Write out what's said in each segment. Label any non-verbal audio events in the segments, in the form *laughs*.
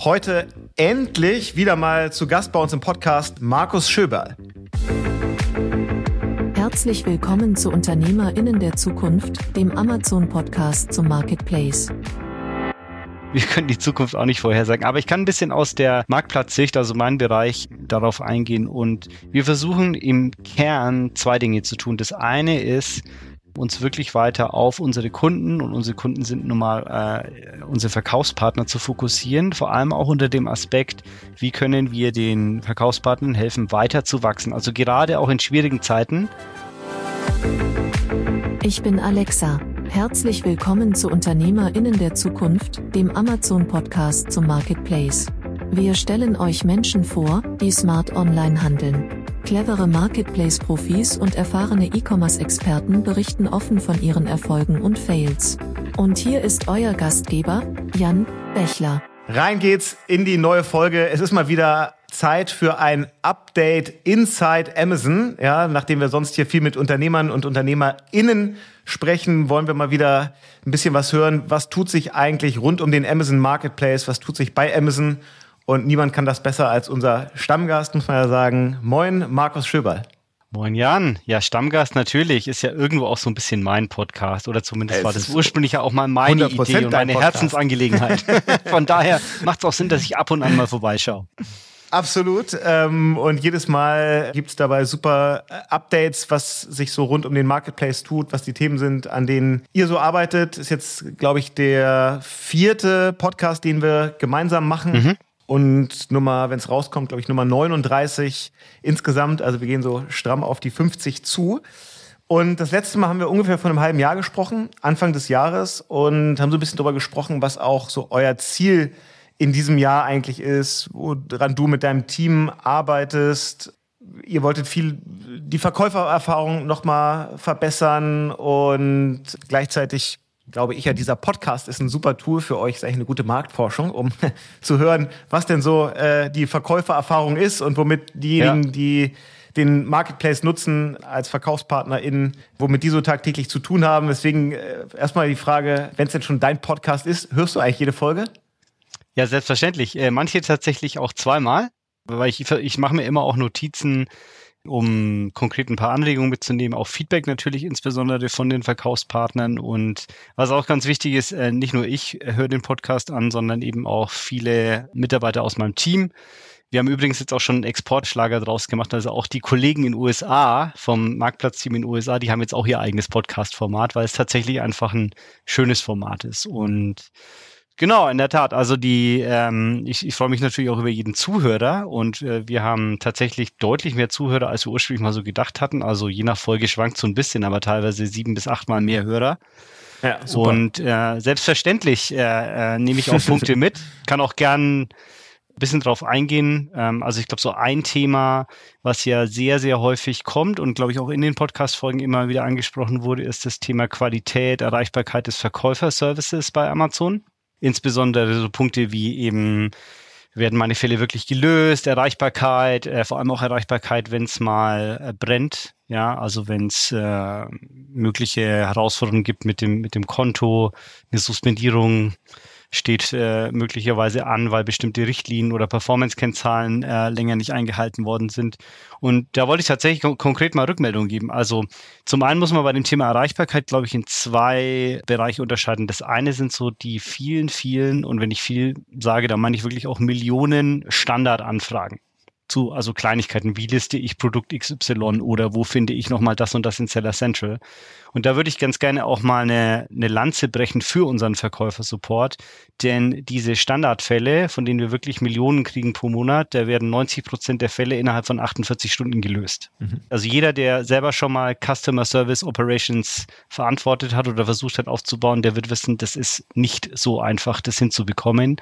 Heute endlich wieder mal zu Gast bei uns im Podcast Markus Schöberl. Herzlich willkommen zu UnternehmerInnen der Zukunft, dem Amazon-Podcast zum Marketplace. Wir können die Zukunft auch nicht vorhersagen, aber ich kann ein bisschen aus der Marktplatzsicht, also meinem Bereich, darauf eingehen und wir versuchen im Kern zwei Dinge zu tun. Das eine ist, uns wirklich weiter auf unsere Kunden und unsere Kunden sind nun mal äh, unsere Verkaufspartner zu fokussieren, vor allem auch unter dem Aspekt, wie können wir den Verkaufspartnern helfen, weiter zu wachsen. Also gerade auch in schwierigen Zeiten. Ich bin Alexa. Herzlich willkommen zu Unternehmerinnen der Zukunft, dem Amazon-Podcast zum Marketplace. Wir stellen euch Menschen vor, die smart online handeln. Clevere Marketplace-Profis und erfahrene E-Commerce-Experten berichten offen von ihren Erfolgen und Fails. Und hier ist euer Gastgeber, Jan Bechler. Rein geht's in die neue Folge. Es ist mal wieder Zeit für ein Update inside Amazon. Ja, nachdem wir sonst hier viel mit Unternehmern und UnternehmerInnen sprechen, wollen wir mal wieder ein bisschen was hören. Was tut sich eigentlich rund um den Amazon Marketplace? Was tut sich bei Amazon? Und niemand kann das besser als unser Stammgast, muss man ja sagen. Moin, Markus Schöberl. Moin Jan, ja Stammgast natürlich, ist ja irgendwo auch so ein bisschen mein Podcast oder zumindest es war das ursprünglich ja auch mal meine Idee und meine. Herzensangelegenheit. *laughs* Von daher macht es auch Sinn, dass ich ab und an mal vorbeischaue. Absolut. Ähm, und jedes Mal gibt es dabei super äh, Updates, was sich so rund um den Marketplace tut, was die Themen sind, an denen ihr so arbeitet. Ist jetzt, glaube ich, der vierte Podcast, den wir gemeinsam machen. Mhm. Und Nummer, wenn es rauskommt, glaube ich, Nummer 39 insgesamt. Also wir gehen so stramm auf die 50 zu. Und das letzte Mal haben wir ungefähr vor einem halben Jahr gesprochen, Anfang des Jahres, und haben so ein bisschen darüber gesprochen, was auch so euer Ziel in diesem Jahr eigentlich ist, woran du mit deinem Team arbeitest. Ihr wolltet viel die Verkäufererfahrung nochmal verbessern und gleichzeitig glaube ich ja, dieser Podcast ist ein super Tool für euch, ist eigentlich eine gute Marktforschung, um *laughs* zu hören, was denn so äh, die Verkäufererfahrung ist und womit diejenigen, ja. die den Marketplace nutzen als VerkaufspartnerInnen, womit die so tagtäglich zu tun haben. Deswegen äh, erstmal die Frage, wenn es denn schon dein Podcast ist, hörst du eigentlich jede Folge? Ja, selbstverständlich. Äh, manche tatsächlich auch zweimal, weil ich, ich mache mir immer auch Notizen um konkret ein paar Anregungen mitzunehmen, auch Feedback natürlich insbesondere von den Verkaufspartnern. Und was auch ganz wichtig ist, äh, nicht nur ich höre den Podcast an, sondern eben auch viele Mitarbeiter aus meinem Team. Wir haben übrigens jetzt auch schon einen Exportschlager draus gemacht, also auch die Kollegen in USA vom Marktplatzteam in USA, die haben jetzt auch ihr eigenes Podcast-Format, weil es tatsächlich einfach ein schönes Format ist. Und Genau, in der Tat. Also die, ähm, ich, ich freue mich natürlich auch über jeden Zuhörer und äh, wir haben tatsächlich deutlich mehr Zuhörer, als wir ursprünglich mal so gedacht hatten. Also je nach Folge schwankt so ein bisschen, aber teilweise sieben bis achtmal mehr Hörer. Ja, super. Und äh, selbstverständlich äh, äh, nehme ich auch *laughs* Punkte mit, kann auch gern ein bisschen drauf eingehen. Ähm, also ich glaube, so ein Thema, was ja sehr, sehr häufig kommt und glaube ich auch in den Podcast-Folgen immer wieder angesprochen wurde, ist das Thema Qualität, Erreichbarkeit des Verkäuferservices bei Amazon. Insbesondere so Punkte wie eben, werden meine Fälle wirklich gelöst, Erreichbarkeit, äh, vor allem auch Erreichbarkeit, wenn es mal äh, brennt, ja, also wenn es äh, mögliche Herausforderungen gibt mit dem, mit dem Konto, eine Suspendierung, steht äh, möglicherweise an, weil bestimmte Richtlinien oder Performance-Kennzahlen äh, länger nicht eingehalten worden sind. Und da wollte ich tatsächlich kon konkret mal Rückmeldung geben. Also zum einen muss man bei dem Thema Erreichbarkeit, glaube ich, in zwei Bereiche unterscheiden. Das eine sind so die vielen, vielen, und wenn ich viel sage, dann meine ich wirklich auch Millionen Standardanfragen zu, also Kleinigkeiten, wie liste ich Produkt XY oder wo finde ich nochmal das und das in Seller Central. Und da würde ich ganz gerne auch mal eine, eine Lanze brechen für unseren Verkäufersupport, denn diese Standardfälle, von denen wir wirklich Millionen kriegen pro Monat, da werden 90 Prozent der Fälle innerhalb von 48 Stunden gelöst. Mhm. Also jeder, der selber schon mal Customer Service Operations verantwortet hat oder versucht hat aufzubauen, der wird wissen, das ist nicht so einfach, das hinzubekommen.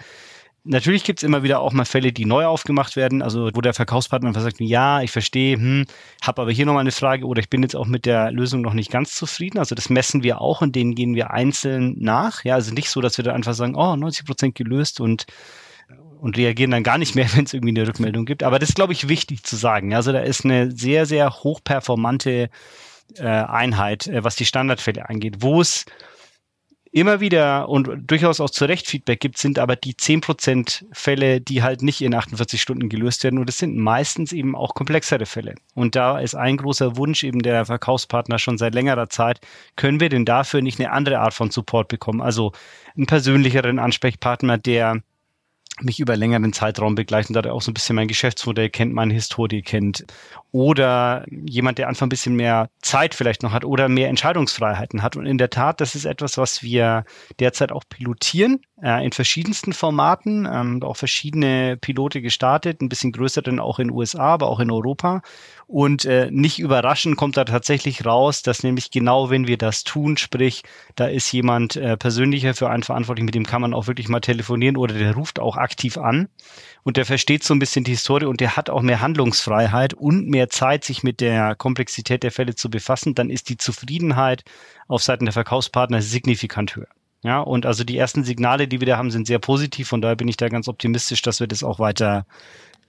Natürlich gibt's immer wieder auch mal Fälle, die neu aufgemacht werden, also wo der Verkaufspartner einfach sagt, ja, ich verstehe, hm, habe aber hier nochmal eine Frage oder ich bin jetzt auch mit der Lösung noch nicht ganz zufrieden. Also das messen wir auch und denen gehen wir einzeln nach. Ja, also nicht so, dass wir da einfach sagen, oh, 90 Prozent gelöst und und reagieren dann gar nicht mehr, *laughs* wenn es irgendwie eine Rückmeldung gibt. Aber das ist, glaube ich, wichtig zu sagen. Also da ist eine sehr, sehr hochperformante äh, Einheit, äh, was die Standardfälle angeht, wo es immer wieder und durchaus auch zu Recht Feedback gibt, sind aber die 10% Fälle, die halt nicht in 48 Stunden gelöst werden. Und es sind meistens eben auch komplexere Fälle. Und da ist ein großer Wunsch eben der Verkaufspartner schon seit längerer Zeit, können wir denn dafür nicht eine andere Art von Support bekommen? Also einen persönlicheren Ansprechpartner, der mich über längeren Zeitraum begleitet, da er auch so ein bisschen mein Geschäftsmodell kennt, meine Historie kennt. Oder jemand, der einfach ein bisschen mehr Zeit vielleicht noch hat oder mehr Entscheidungsfreiheiten hat. Und in der Tat, das ist etwas, was wir derzeit auch pilotieren äh, in verschiedensten Formaten, ähm, auch verschiedene Pilote gestartet, ein bisschen größer dann auch in USA, aber auch in Europa. Und äh, nicht überraschend kommt da tatsächlich raus, dass nämlich genau wenn wir das tun, sprich, da ist jemand äh, persönlicher für einen verantwortlich, mit dem kann man auch wirklich mal telefonieren oder der ruft auch aktiv an und der versteht so ein bisschen die Historie und der hat auch mehr Handlungsfreiheit und mehr Zeit, sich mit der Komplexität der Fälle zu befassen, dann ist die Zufriedenheit auf Seiten der Verkaufspartner signifikant höher. Ja, und also die ersten Signale, die wir da haben, sind sehr positiv. Von daher bin ich da ganz optimistisch, dass wir das auch weiter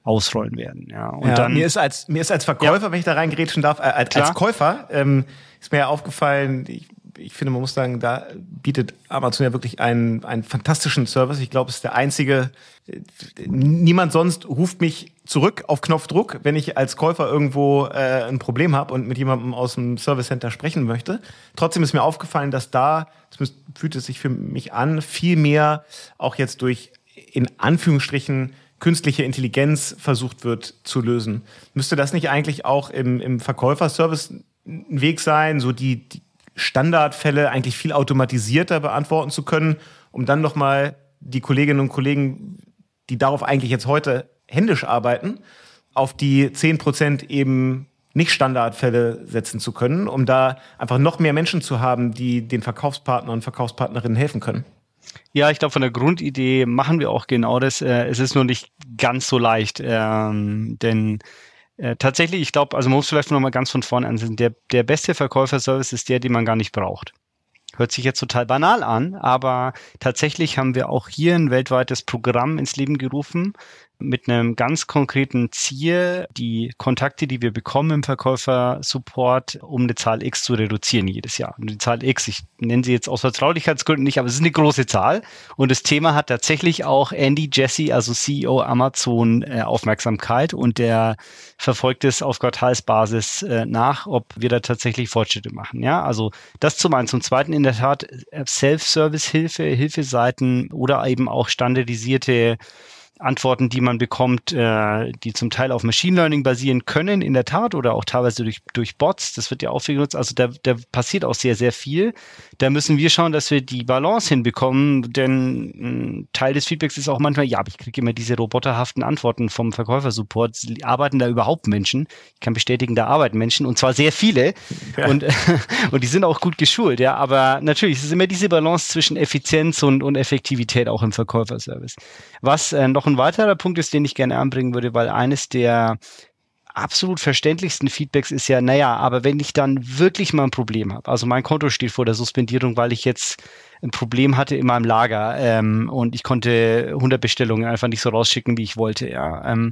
ausrollen werden. Ja, und ja, dann, mir ist als mir ist als Verkäufer, ja. wenn ich da reingerätschen darf, als, als Käufer ähm, ist mir ja aufgefallen. Ich, ich finde, man muss sagen, da bietet Amazon ja wirklich einen, einen fantastischen Service. Ich glaube, es ist der einzige. Niemand sonst ruft mich zurück auf Knopfdruck, wenn ich als Käufer irgendwo äh, ein Problem habe und mit jemandem aus dem Service Center sprechen möchte. Trotzdem ist mir aufgefallen, dass da, zumindest fühlt es sich für mich an, viel mehr auch jetzt durch in Anführungsstrichen künstliche Intelligenz versucht wird zu lösen. Müsste das nicht eigentlich auch im, im Verkäuferservice ein Weg sein, so die, die Standardfälle eigentlich viel automatisierter beantworten zu können, um dann nochmal die Kolleginnen und Kollegen, die darauf eigentlich jetzt heute händisch arbeiten, auf die 10% eben nicht Standardfälle setzen zu können, um da einfach noch mehr Menschen zu haben, die den Verkaufspartnern und Verkaufspartnerinnen helfen können. Ja, ich glaube, von der Grundidee machen wir auch genau das. Äh, es ist nur nicht ganz so leicht, ähm, denn äh, tatsächlich, ich glaube, also man muss vielleicht noch mal ganz von vorne ansehen. Der, der beste Verkäuferservice ist der, den man gar nicht braucht. Hört sich jetzt total banal an, aber tatsächlich haben wir auch hier ein weltweites Programm ins Leben gerufen, mit einem ganz konkreten Ziel, die Kontakte, die wir bekommen im Verkäufer-Support, um eine Zahl X zu reduzieren jedes Jahr. Und die Zahl X, ich nenne sie jetzt aus Vertraulichkeitsgründen nicht, aber es ist eine große Zahl. Und das Thema hat tatsächlich auch Andy Jesse, also CEO Amazon, äh, Aufmerksamkeit und der verfolgt es auf Quartalsbasis äh, nach, ob wir da tatsächlich Fortschritte machen. Ja, also das zum einen. Zum zweiten in der Tat äh, Self-Service-Hilfe, Hilfeseiten oder eben auch standardisierte Antworten, die man bekommt, äh, die zum Teil auf Machine Learning basieren können, in der Tat, oder auch teilweise durch, durch Bots. Das wird ja auch viel genutzt. Also da, da passiert auch sehr, sehr viel. Da müssen wir schauen, dass wir die Balance hinbekommen, denn ein Teil des Feedbacks ist auch manchmal, ja, ich kriege immer diese roboterhaften Antworten vom Verkäufersupport. Arbeiten da überhaupt Menschen? Ich kann bestätigen, da arbeiten Menschen und zwar sehr viele. Ja. Und, *laughs* und die sind auch gut geschult, ja. Aber natürlich, es ist immer diese Balance zwischen Effizienz und, und Effektivität auch im Verkäuferservice. Was äh, noch ein weiterer Punkt ist, den ich gerne anbringen würde, weil eines der absolut verständlichsten Feedbacks ist ja, naja, aber wenn ich dann wirklich mal ein Problem habe, also mein Konto steht vor der Suspendierung, weil ich jetzt ein Problem hatte in meinem Lager ähm, und ich konnte 100 Bestellungen einfach nicht so rausschicken, wie ich wollte, ja. Ähm,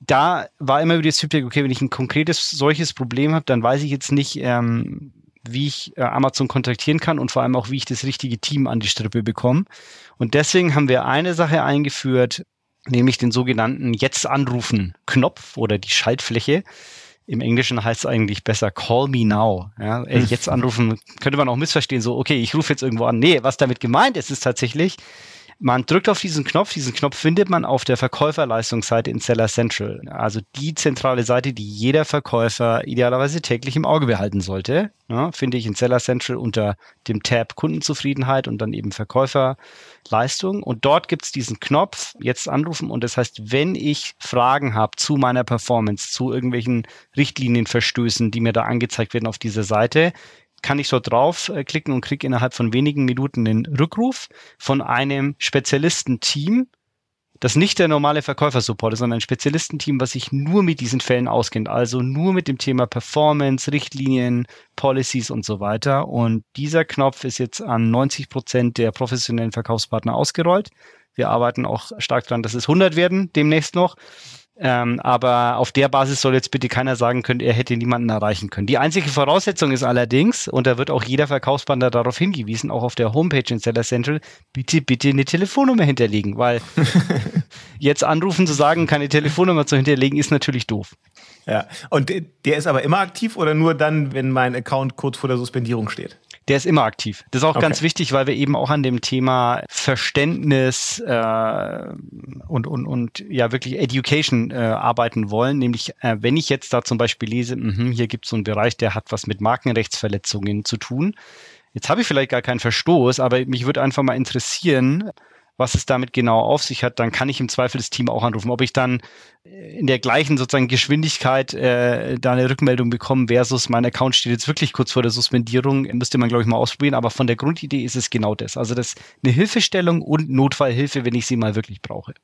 da war immer wieder das Feedback, okay, wenn ich ein konkretes solches Problem habe, dann weiß ich jetzt nicht, ähm, wie ich äh, Amazon kontaktieren kann und vor allem auch, wie ich das richtige Team an die Strippe bekomme. Und deswegen haben wir eine Sache eingeführt, nämlich den sogenannten Jetzt anrufen Knopf oder die Schaltfläche. Im Englischen heißt es eigentlich besser Call me now. Ja, äh, jetzt anrufen könnte man auch missverstehen, so, okay, ich rufe jetzt irgendwo an. Nee, was damit gemeint ist, ist tatsächlich, man drückt auf diesen Knopf. Diesen Knopf findet man auf der Verkäuferleistungsseite in Seller Central. Also die zentrale Seite, die jeder Verkäufer idealerweise täglich im Auge behalten sollte. Ja, finde ich in Seller Central unter dem Tab Kundenzufriedenheit und dann eben Verkäuferleistung. Und dort gibt es diesen Knopf, jetzt anrufen. Und das heißt, wenn ich Fragen habe zu meiner Performance, zu irgendwelchen Richtlinienverstößen, die mir da angezeigt werden auf dieser Seite, kann ich dort draufklicken äh, und kriege innerhalb von wenigen Minuten den Rückruf von einem Spezialistenteam, das nicht der normale Verkäufersupport ist, sondern ein Spezialistenteam, was sich nur mit diesen Fällen auskennt, also nur mit dem Thema Performance, Richtlinien, Policies und so weiter. Und dieser Knopf ist jetzt an 90 Prozent der professionellen Verkaufspartner ausgerollt. Wir arbeiten auch stark daran, dass es 100 werden demnächst noch. Ähm, aber auf der Basis soll jetzt bitte keiner sagen können, er hätte niemanden erreichen können. Die einzige Voraussetzung ist allerdings, und da wird auch jeder Verkaufspartner darauf hingewiesen, auch auf der Homepage in Seller Central, bitte, bitte eine Telefonnummer hinterlegen, weil *laughs* jetzt anrufen zu sagen, keine Telefonnummer zu hinterlegen, ist natürlich doof. Ja, und der ist aber immer aktiv oder nur dann, wenn mein Account kurz vor der Suspendierung steht? Der ist immer aktiv. Das ist auch okay. ganz wichtig, weil wir eben auch an dem Thema Verständnis äh, und, und, und ja wirklich Education äh, arbeiten wollen. Nämlich, äh, wenn ich jetzt da zum Beispiel lese, mh, hier gibt es so einen Bereich, der hat was mit Markenrechtsverletzungen zu tun. Jetzt habe ich vielleicht gar keinen Verstoß, aber mich würde einfach mal interessieren, was es damit genau auf sich hat, dann kann ich im Zweifel das Team auch anrufen. Ob ich dann in der gleichen sozusagen Geschwindigkeit äh, da eine Rückmeldung bekomme versus mein Account steht jetzt wirklich kurz vor der Suspendierung, müsste man glaube ich mal ausprobieren. Aber von der Grundidee ist es genau das. Also das eine Hilfestellung und Notfallhilfe, wenn ich sie mal wirklich brauche.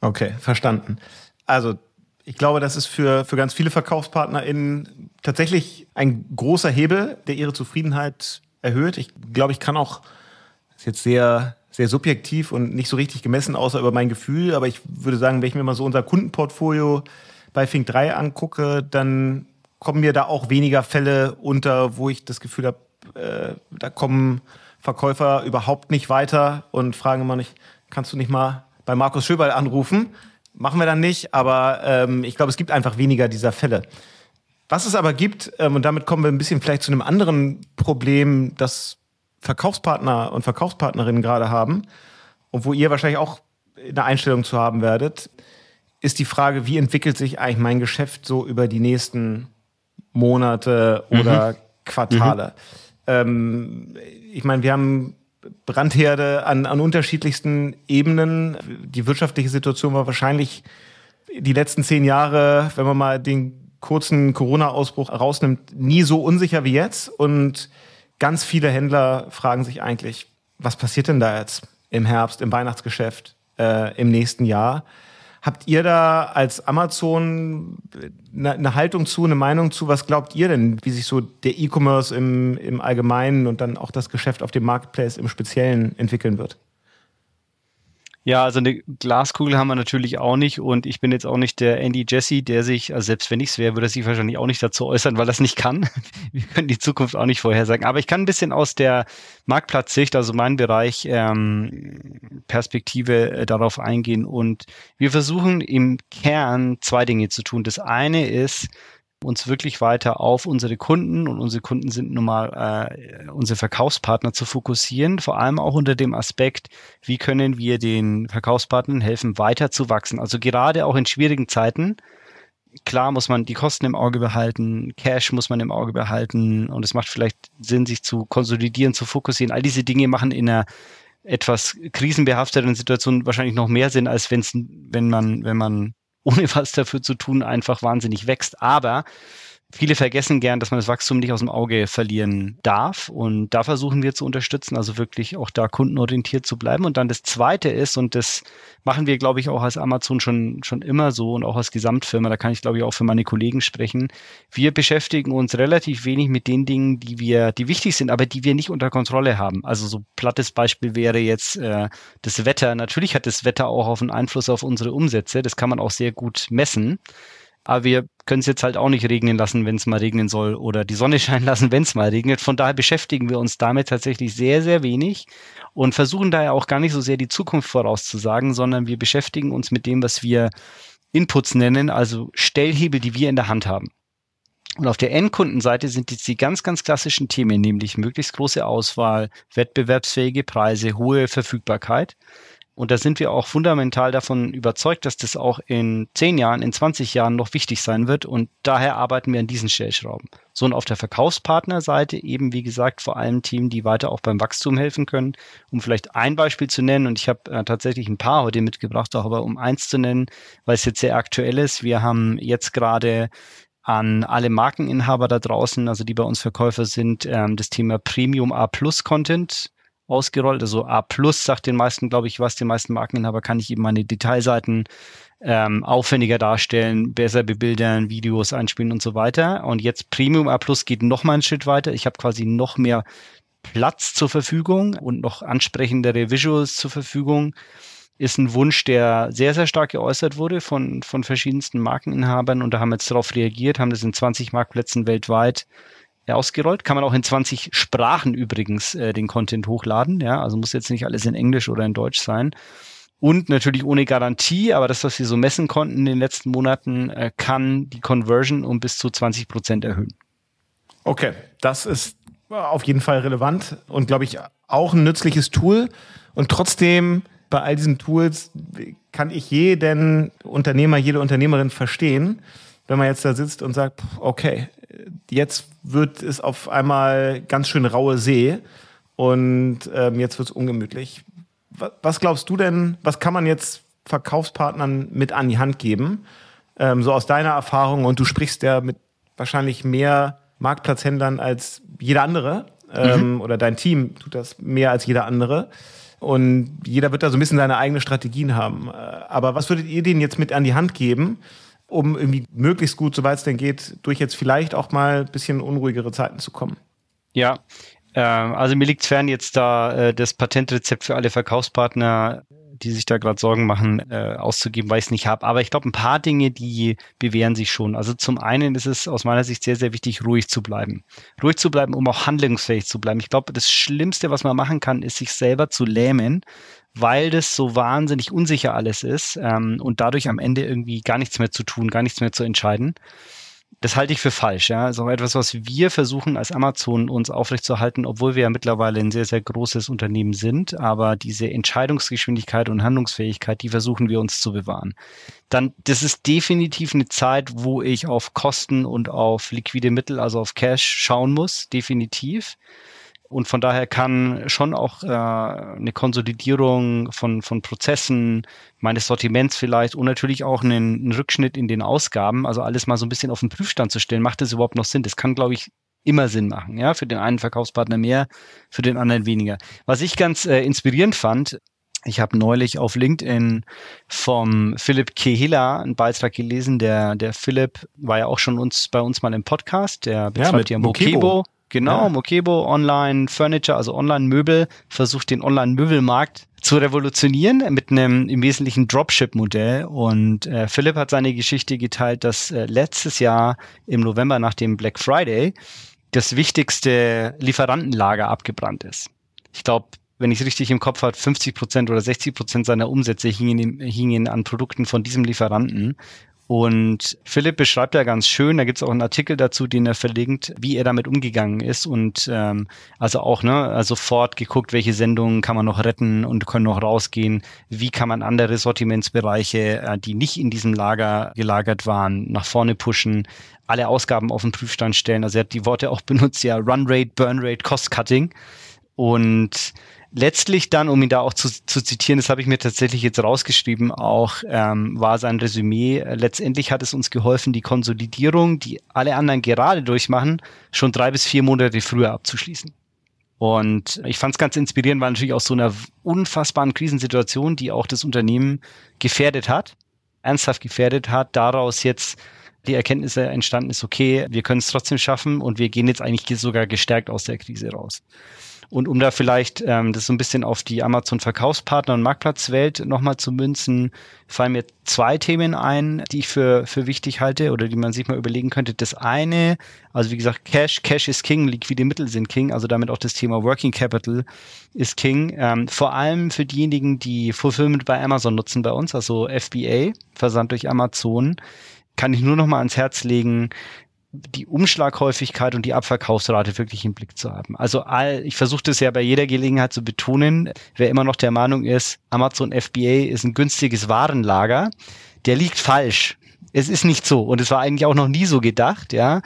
Okay, verstanden. Also ich glaube, das ist für, für ganz viele VerkaufspartnerInnen tatsächlich ein großer Hebel, der ihre Zufriedenheit erhöht. Ich glaube, ich kann auch, das ist jetzt sehr sehr subjektiv und nicht so richtig gemessen, außer über mein Gefühl. Aber ich würde sagen, wenn ich mir mal so unser Kundenportfolio bei Fink 3 angucke, dann kommen mir da auch weniger Fälle unter, wo ich das Gefühl habe, äh, da kommen Verkäufer überhaupt nicht weiter und fragen immer nicht, kannst du nicht mal bei Markus Schöberl anrufen? Machen wir dann nicht, aber ähm, ich glaube, es gibt einfach weniger dieser Fälle. Was es aber gibt, ähm, und damit kommen wir ein bisschen vielleicht zu einem anderen Problem, das Verkaufspartner und Verkaufspartnerinnen gerade haben und wo ihr wahrscheinlich auch eine Einstellung zu haben werdet, ist die Frage, wie entwickelt sich eigentlich mein Geschäft so über die nächsten Monate oder mhm. Quartale? Mhm. Ähm, ich meine, wir haben Brandherde an, an unterschiedlichsten Ebenen. Die wirtschaftliche Situation war wahrscheinlich die letzten zehn Jahre, wenn man mal den kurzen Corona-Ausbruch rausnimmt, nie so unsicher wie jetzt. Und ganz viele Händler fragen sich eigentlich, was passiert denn da jetzt im Herbst, im Weihnachtsgeschäft, äh, im nächsten Jahr? Habt ihr da als Amazon eine, eine Haltung zu, eine Meinung zu? Was glaubt ihr denn, wie sich so der E-Commerce im, im Allgemeinen und dann auch das Geschäft auf dem Marketplace im Speziellen entwickeln wird? Ja, also eine Glaskugel haben wir natürlich auch nicht und ich bin jetzt auch nicht der Andy Jesse, der sich, also selbst wenn ich es wäre, würde er sich wahrscheinlich auch nicht dazu äußern, weil es nicht kann. *laughs* Wir können die Zukunft auch nicht vorhersagen. Aber ich kann ein bisschen aus der Marktplatzsicht, also mein Bereich, ähm, Perspektive äh, darauf eingehen und wir versuchen im Kern zwei Dinge zu tun. Das eine ist, uns wirklich weiter auf unsere Kunden und unsere Kunden sind nun mal äh, unsere Verkaufspartner zu fokussieren, vor allem auch unter dem Aspekt, wie können wir den Verkaufspartnern helfen, weiter zu wachsen. Also gerade auch in schwierigen Zeiten, klar muss man die Kosten im Auge behalten, Cash muss man im Auge behalten und es macht vielleicht Sinn, sich zu konsolidieren, zu fokussieren. All diese Dinge machen in einer etwas krisenbehafteten Situation wahrscheinlich noch mehr Sinn, als wenn's, wenn man, wenn man ohne was dafür zu tun, einfach wahnsinnig wächst. Aber Viele vergessen gern, dass man das Wachstum nicht aus dem Auge verlieren darf. Und da versuchen wir zu unterstützen, also wirklich auch da kundenorientiert zu bleiben. Und dann das Zweite ist, und das machen wir, glaube ich, auch als Amazon schon, schon immer so und auch als Gesamtfirma, da kann ich, glaube ich, auch für meine Kollegen sprechen. Wir beschäftigen uns relativ wenig mit den Dingen, die wir, die wichtig sind, aber die wir nicht unter Kontrolle haben. Also so plattes Beispiel wäre jetzt äh, das Wetter. Natürlich hat das Wetter auch auf einen Einfluss auf unsere Umsätze. Das kann man auch sehr gut messen. Aber wir können es jetzt halt auch nicht regnen lassen, wenn es mal regnen soll oder die Sonne *laughs* scheinen lassen, wenn es mal regnet. Von daher beschäftigen wir uns damit tatsächlich sehr, sehr wenig und versuchen daher auch gar nicht so sehr die Zukunft vorauszusagen, sondern wir beschäftigen uns mit dem, was wir Inputs nennen, also Stellhebel, die wir in der Hand haben. Und auf der Endkundenseite sind jetzt die ganz, ganz klassischen Themen, nämlich möglichst große Auswahl, wettbewerbsfähige Preise, hohe Verfügbarkeit. Und da sind wir auch fundamental davon überzeugt, dass das auch in zehn Jahren, in 20 Jahren noch wichtig sein wird. Und daher arbeiten wir an diesen Stellschrauben. So und auf der Verkaufspartnerseite eben, wie gesagt, vor allem Themen, die weiter auch beim Wachstum helfen können. Um vielleicht ein Beispiel zu nennen, und ich habe äh, tatsächlich ein paar heute mitgebracht, aber um eins zu nennen, weil es jetzt sehr aktuell ist. Wir haben jetzt gerade an alle Markeninhaber da draußen, also die bei uns Verkäufer sind, ähm, das Thema Premium A Plus Content ausgerollt. Also A Plus sagt den meisten, glaube ich, was den meisten Markeninhaber kann ich eben meine Detailseiten ähm, aufwendiger darstellen, besser bebildern, Videos einspielen und so weiter. Und jetzt Premium A Plus geht noch mal einen Schritt weiter. Ich habe quasi noch mehr Platz zur Verfügung und noch ansprechendere Visuals zur Verfügung. ist ein Wunsch, der sehr, sehr stark geäußert wurde von, von verschiedensten Markeninhabern und da haben wir jetzt darauf reagiert, haben das in 20 Marktplätzen weltweit ausgerollt. Kann man auch in 20 Sprachen übrigens äh, den Content hochladen. Ja, also muss jetzt nicht alles in Englisch oder in Deutsch sein. Und natürlich ohne Garantie, aber das, was wir so messen konnten in den letzten Monaten, äh, kann die Conversion um bis zu 20 Prozent erhöhen. Okay, das ist auf jeden Fall relevant und glaube ich auch ein nützliches Tool. Und trotzdem bei all diesen Tools kann ich jeden Unternehmer, jede Unternehmerin verstehen, wenn man jetzt da sitzt und sagt, okay, jetzt wird es auf einmal ganz schön raue See und ähm, jetzt wird es ungemütlich. Was, glaubst du denn, was kann man jetzt Verkaufspartnern mit an die Hand geben? Ähm, so aus deiner Erfahrung und du sprichst ja mit wahrscheinlich mehr Marktplatzhändlern als jeder andere ähm, mhm. oder dein Team tut das mehr als jeder andere. Und jeder wird da so ein bisschen seine eigenen Strategien haben. Äh, aber was würdet ihr denen jetzt mit an die Hand geben, um irgendwie möglichst gut, soweit es denn geht, durch jetzt vielleicht auch mal ein bisschen unruhigere Zeiten zu kommen? Ja, äh, also mir liegt fern, jetzt da äh, das Patentrezept für alle Verkaufspartner die sich da gerade Sorgen machen, äh, auszugeben, weil ich es nicht habe. Aber ich glaube, ein paar Dinge, die bewähren sich schon. Also zum einen ist es aus meiner Sicht sehr, sehr wichtig, ruhig zu bleiben. Ruhig zu bleiben, um auch handlungsfähig zu bleiben. Ich glaube, das Schlimmste, was man machen kann, ist, sich selber zu lähmen, weil das so wahnsinnig unsicher alles ist ähm, und dadurch am Ende irgendwie gar nichts mehr zu tun, gar nichts mehr zu entscheiden. Das halte ich für falsch. Ja, ist auch etwas, was wir versuchen als Amazon uns aufrechtzuerhalten, obwohl wir ja mittlerweile ein sehr, sehr großes Unternehmen sind. Aber diese Entscheidungsgeschwindigkeit und Handlungsfähigkeit, die versuchen wir uns zu bewahren. Dann, das ist definitiv eine Zeit, wo ich auf Kosten und auf liquide Mittel, also auf Cash schauen muss. Definitiv. Und von daher kann schon auch äh, eine Konsolidierung von, von Prozessen, meines Sortiments vielleicht und natürlich auch einen, einen Rückschnitt in den Ausgaben, also alles mal so ein bisschen auf den Prüfstand zu stellen. Macht das überhaupt noch Sinn? Das kann, glaube ich, immer Sinn machen. Ja, für den einen Verkaufspartner mehr, für den anderen weniger. Was ich ganz äh, inspirierend fand, ich habe neulich auf LinkedIn vom Philipp Kehila einen Beitrag gelesen. Der, der Philipp war ja auch schon uns bei uns mal im Podcast. Der betreibt ja, ja Mokebo. Mokebo. Genau, ja. Mokebo Online Furniture, also Online-Möbel, versucht den Online-Möbelmarkt zu revolutionieren mit einem im Wesentlichen Dropship-Modell. Und äh, Philipp hat seine Geschichte geteilt, dass äh, letztes Jahr im November nach dem Black Friday das wichtigste Lieferantenlager abgebrannt ist. Ich glaube, wenn ich es richtig im Kopf habe, 50 Prozent oder 60 Prozent seiner Umsätze hingen, hingen an Produkten von diesem Lieferanten. Und Philipp beschreibt ja ganz schön, da gibt es auch einen Artikel dazu, den er verlinkt, wie er damit umgegangen ist und ähm, also auch ne, also sofort geguckt, welche Sendungen kann man noch retten und können noch rausgehen, wie kann man andere Sortimentsbereiche, äh, die nicht in diesem Lager gelagert waren, nach vorne pushen, alle Ausgaben auf den Prüfstand stellen. Also er hat die Worte auch benutzt, ja, Run Rate, Burn Rate, Cost Cutting. Und letztlich dann, um ihn da auch zu, zu zitieren, das habe ich mir tatsächlich jetzt rausgeschrieben, auch ähm, war sein Resümee, äh, letztendlich hat es uns geholfen, die Konsolidierung, die alle anderen gerade durchmachen, schon drei bis vier Monate früher abzuschließen. Und ich fand es ganz inspirierend, weil natürlich aus so einer unfassbaren Krisensituation, die auch das Unternehmen gefährdet hat, ernsthaft gefährdet hat, daraus jetzt die Erkenntnisse entstanden ist, okay, wir können es trotzdem schaffen und wir gehen jetzt eigentlich sogar gestärkt aus der Krise raus. Und um da vielleicht ähm, das so ein bisschen auf die Amazon-Verkaufspartner und Marktplatzwelt nochmal zu münzen, fallen mir zwei Themen ein, die ich für, für wichtig halte oder die man sich mal überlegen könnte. Das eine, also wie gesagt, Cash, Cash ist King, liquide Mittel sind King, also damit auch das Thema Working Capital ist King. Ähm, vor allem für diejenigen, die Fulfillment bei Amazon nutzen bei uns, also FBA, Versand durch Amazon kann ich nur noch mal ans Herz legen, die Umschlaghäufigkeit und die Abverkaufsrate wirklich im Blick zu haben. Also all, ich versuche das ja bei jeder Gelegenheit zu betonen, wer immer noch der Meinung ist, Amazon FBA ist ein günstiges Warenlager, der liegt falsch. Es ist nicht so und es war eigentlich auch noch nie so gedacht, ja.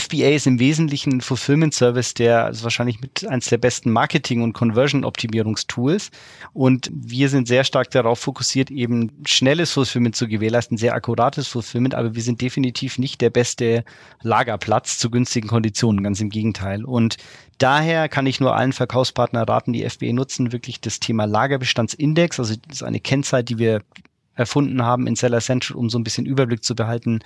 FBA ist im Wesentlichen ein Fulfillment Service, der ist wahrscheinlich mit eins der besten Marketing- und Conversion-Optimierungstools. Und wir sind sehr stark darauf fokussiert, eben schnelles Fulfillment zu gewährleisten, sehr akkurates Fulfillment, aber wir sind definitiv nicht der beste Lagerplatz zu günstigen Konditionen, ganz im Gegenteil. Und daher kann ich nur allen Verkaufspartnern raten, die FBA nutzen, wirklich das Thema Lagerbestandsindex, also das ist eine Kennzahl, die wir erfunden haben in Seller Central, um so ein bisschen Überblick zu behalten,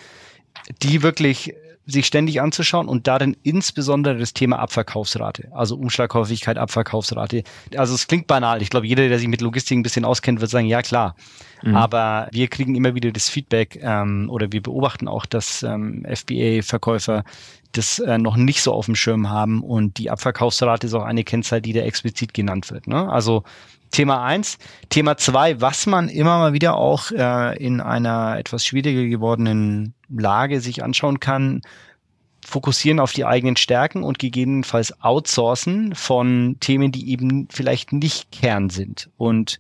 die wirklich sich ständig anzuschauen und darin insbesondere das Thema Abverkaufsrate, also Umschlaghäufigkeit, Abverkaufsrate. Also es klingt banal. Ich glaube, jeder, der sich mit Logistik ein bisschen auskennt, wird sagen, ja klar. Mhm. Aber wir kriegen immer wieder das Feedback ähm, oder wir beobachten auch, dass ähm, FBA-Verkäufer das äh, noch nicht so auf dem Schirm haben und die Abverkaufsrate ist auch eine Kennzahl, die da explizit genannt wird. Ne? Also Thema eins. Thema zwei, was man immer mal wieder auch äh, in einer etwas schwieriger gewordenen Lage sich anschauen kann, fokussieren auf die eigenen Stärken und gegebenenfalls outsourcen von Themen, die eben vielleicht nicht Kern sind. Und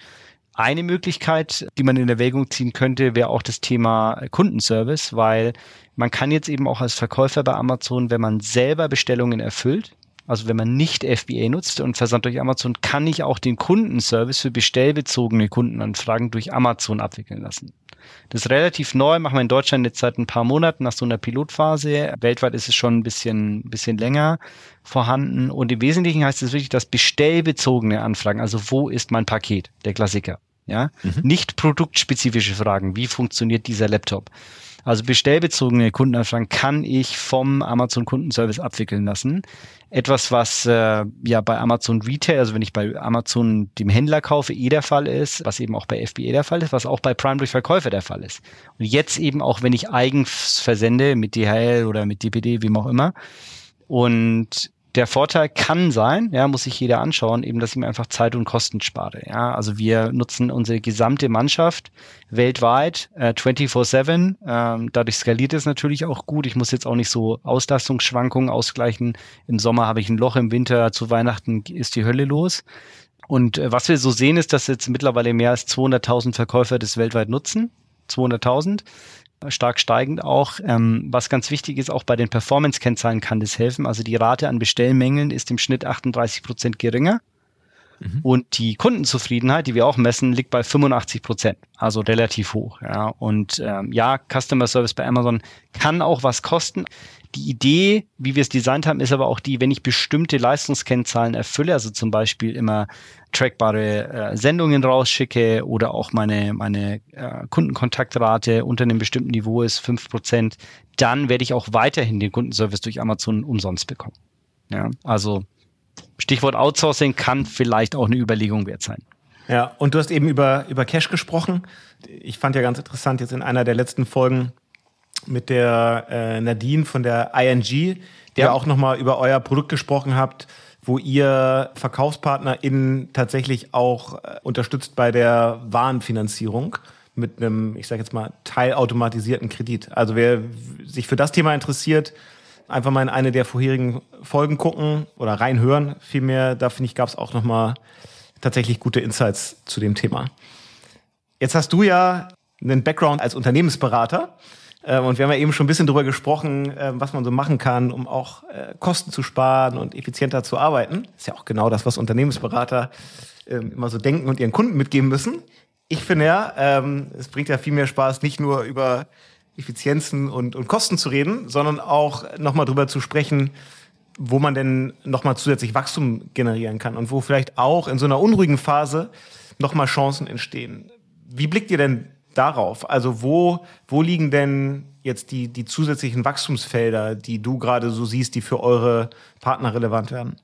eine Möglichkeit, die man in Erwägung ziehen könnte, wäre auch das Thema Kundenservice, weil man kann jetzt eben auch als Verkäufer bei Amazon, wenn man selber Bestellungen erfüllt, also wenn man nicht FBA nutzt und Versand durch Amazon, kann ich auch den Kundenservice für bestellbezogene Kundenanfragen durch Amazon abwickeln lassen. Das ist relativ neu, machen wir in Deutschland jetzt seit ein paar Monaten nach so einer Pilotphase. Weltweit ist es schon ein bisschen, bisschen länger vorhanden. Und im Wesentlichen heißt es wirklich, dass bestellbezogene Anfragen, also wo ist mein Paket, der Klassiker, ja, mhm. nicht produktspezifische Fragen, wie funktioniert dieser Laptop, also bestellbezogene Kundenanfragen kann ich vom Amazon Kundenservice abwickeln lassen. Etwas, was äh, ja bei Amazon Retail, also wenn ich bei Amazon dem Händler kaufe, eh der Fall ist, was eben auch bei FBA der Fall ist, was auch bei Prime durch Verkäufer der Fall ist. Und jetzt eben auch, wenn ich eigens versende mit DHL oder mit DPD, wem auch immer. Und der Vorteil kann sein, ja, muss sich jeder anschauen, eben, dass ich mir einfach Zeit und Kosten spare. Ja, also wir nutzen unsere gesamte Mannschaft weltweit äh, 24/7. Ähm, dadurch skaliert es natürlich auch gut. Ich muss jetzt auch nicht so Auslastungsschwankungen ausgleichen. Im Sommer habe ich ein Loch, im Winter zu Weihnachten ist die Hölle los. Und äh, was wir so sehen, ist, dass jetzt mittlerweile mehr als 200.000 Verkäufer das weltweit nutzen. 200.000 stark steigend auch. Ähm, was ganz wichtig ist, auch bei den Performance-Kennzahlen kann das helfen. Also die Rate an Bestellmängeln ist im Schnitt 38 Prozent geringer. Mhm. Und die Kundenzufriedenheit, die wir auch messen, liegt bei 85 Prozent, also relativ hoch. Ja. Und ähm, ja, Customer Service bei Amazon kann auch was kosten. Die Idee, wie wir es designt haben, ist aber auch die, wenn ich bestimmte Leistungskennzahlen erfülle, also zum Beispiel immer trackbare äh, Sendungen rausschicke oder auch meine, meine äh, Kundenkontaktrate unter einem bestimmten Niveau ist, fünf Prozent, dann werde ich auch weiterhin den Kundenservice durch Amazon umsonst bekommen. Ja, also Stichwort Outsourcing kann vielleicht auch eine Überlegung wert sein. Ja, und du hast eben über, über Cash gesprochen. Ich fand ja ganz interessant jetzt in einer der letzten Folgen mit der äh, Nadine von der ING, die ja auch nochmal über euer Produkt gesprochen habt, wo ihr VerkaufspartnerInnen tatsächlich auch äh, unterstützt bei der Warenfinanzierung mit einem, ich sage jetzt mal, teilautomatisierten Kredit. Also wer sich für das Thema interessiert, einfach mal in eine der vorherigen Folgen gucken oder reinhören. Vielmehr, da finde ich, gab es auch nochmal tatsächlich gute Insights zu dem Thema. Jetzt hast du ja einen Background als Unternehmensberater. Ähm, und wir haben ja eben schon ein bisschen drüber gesprochen, ähm, was man so machen kann, um auch äh, Kosten zu sparen und effizienter zu arbeiten. ist ja auch genau das, was Unternehmensberater ähm, immer so denken und ihren Kunden mitgeben müssen. Ich finde ja, es bringt ja viel mehr Spaß, nicht nur über Effizienzen und, und Kosten zu reden, sondern auch nochmal drüber zu sprechen, wo man denn nochmal zusätzlich Wachstum generieren kann und wo vielleicht auch in so einer unruhigen Phase nochmal Chancen entstehen. Wie blickt ihr denn darauf? Also wo, wo liegen denn jetzt die, die zusätzlichen Wachstumsfelder, die du gerade so siehst, die für eure Partner relevant werden?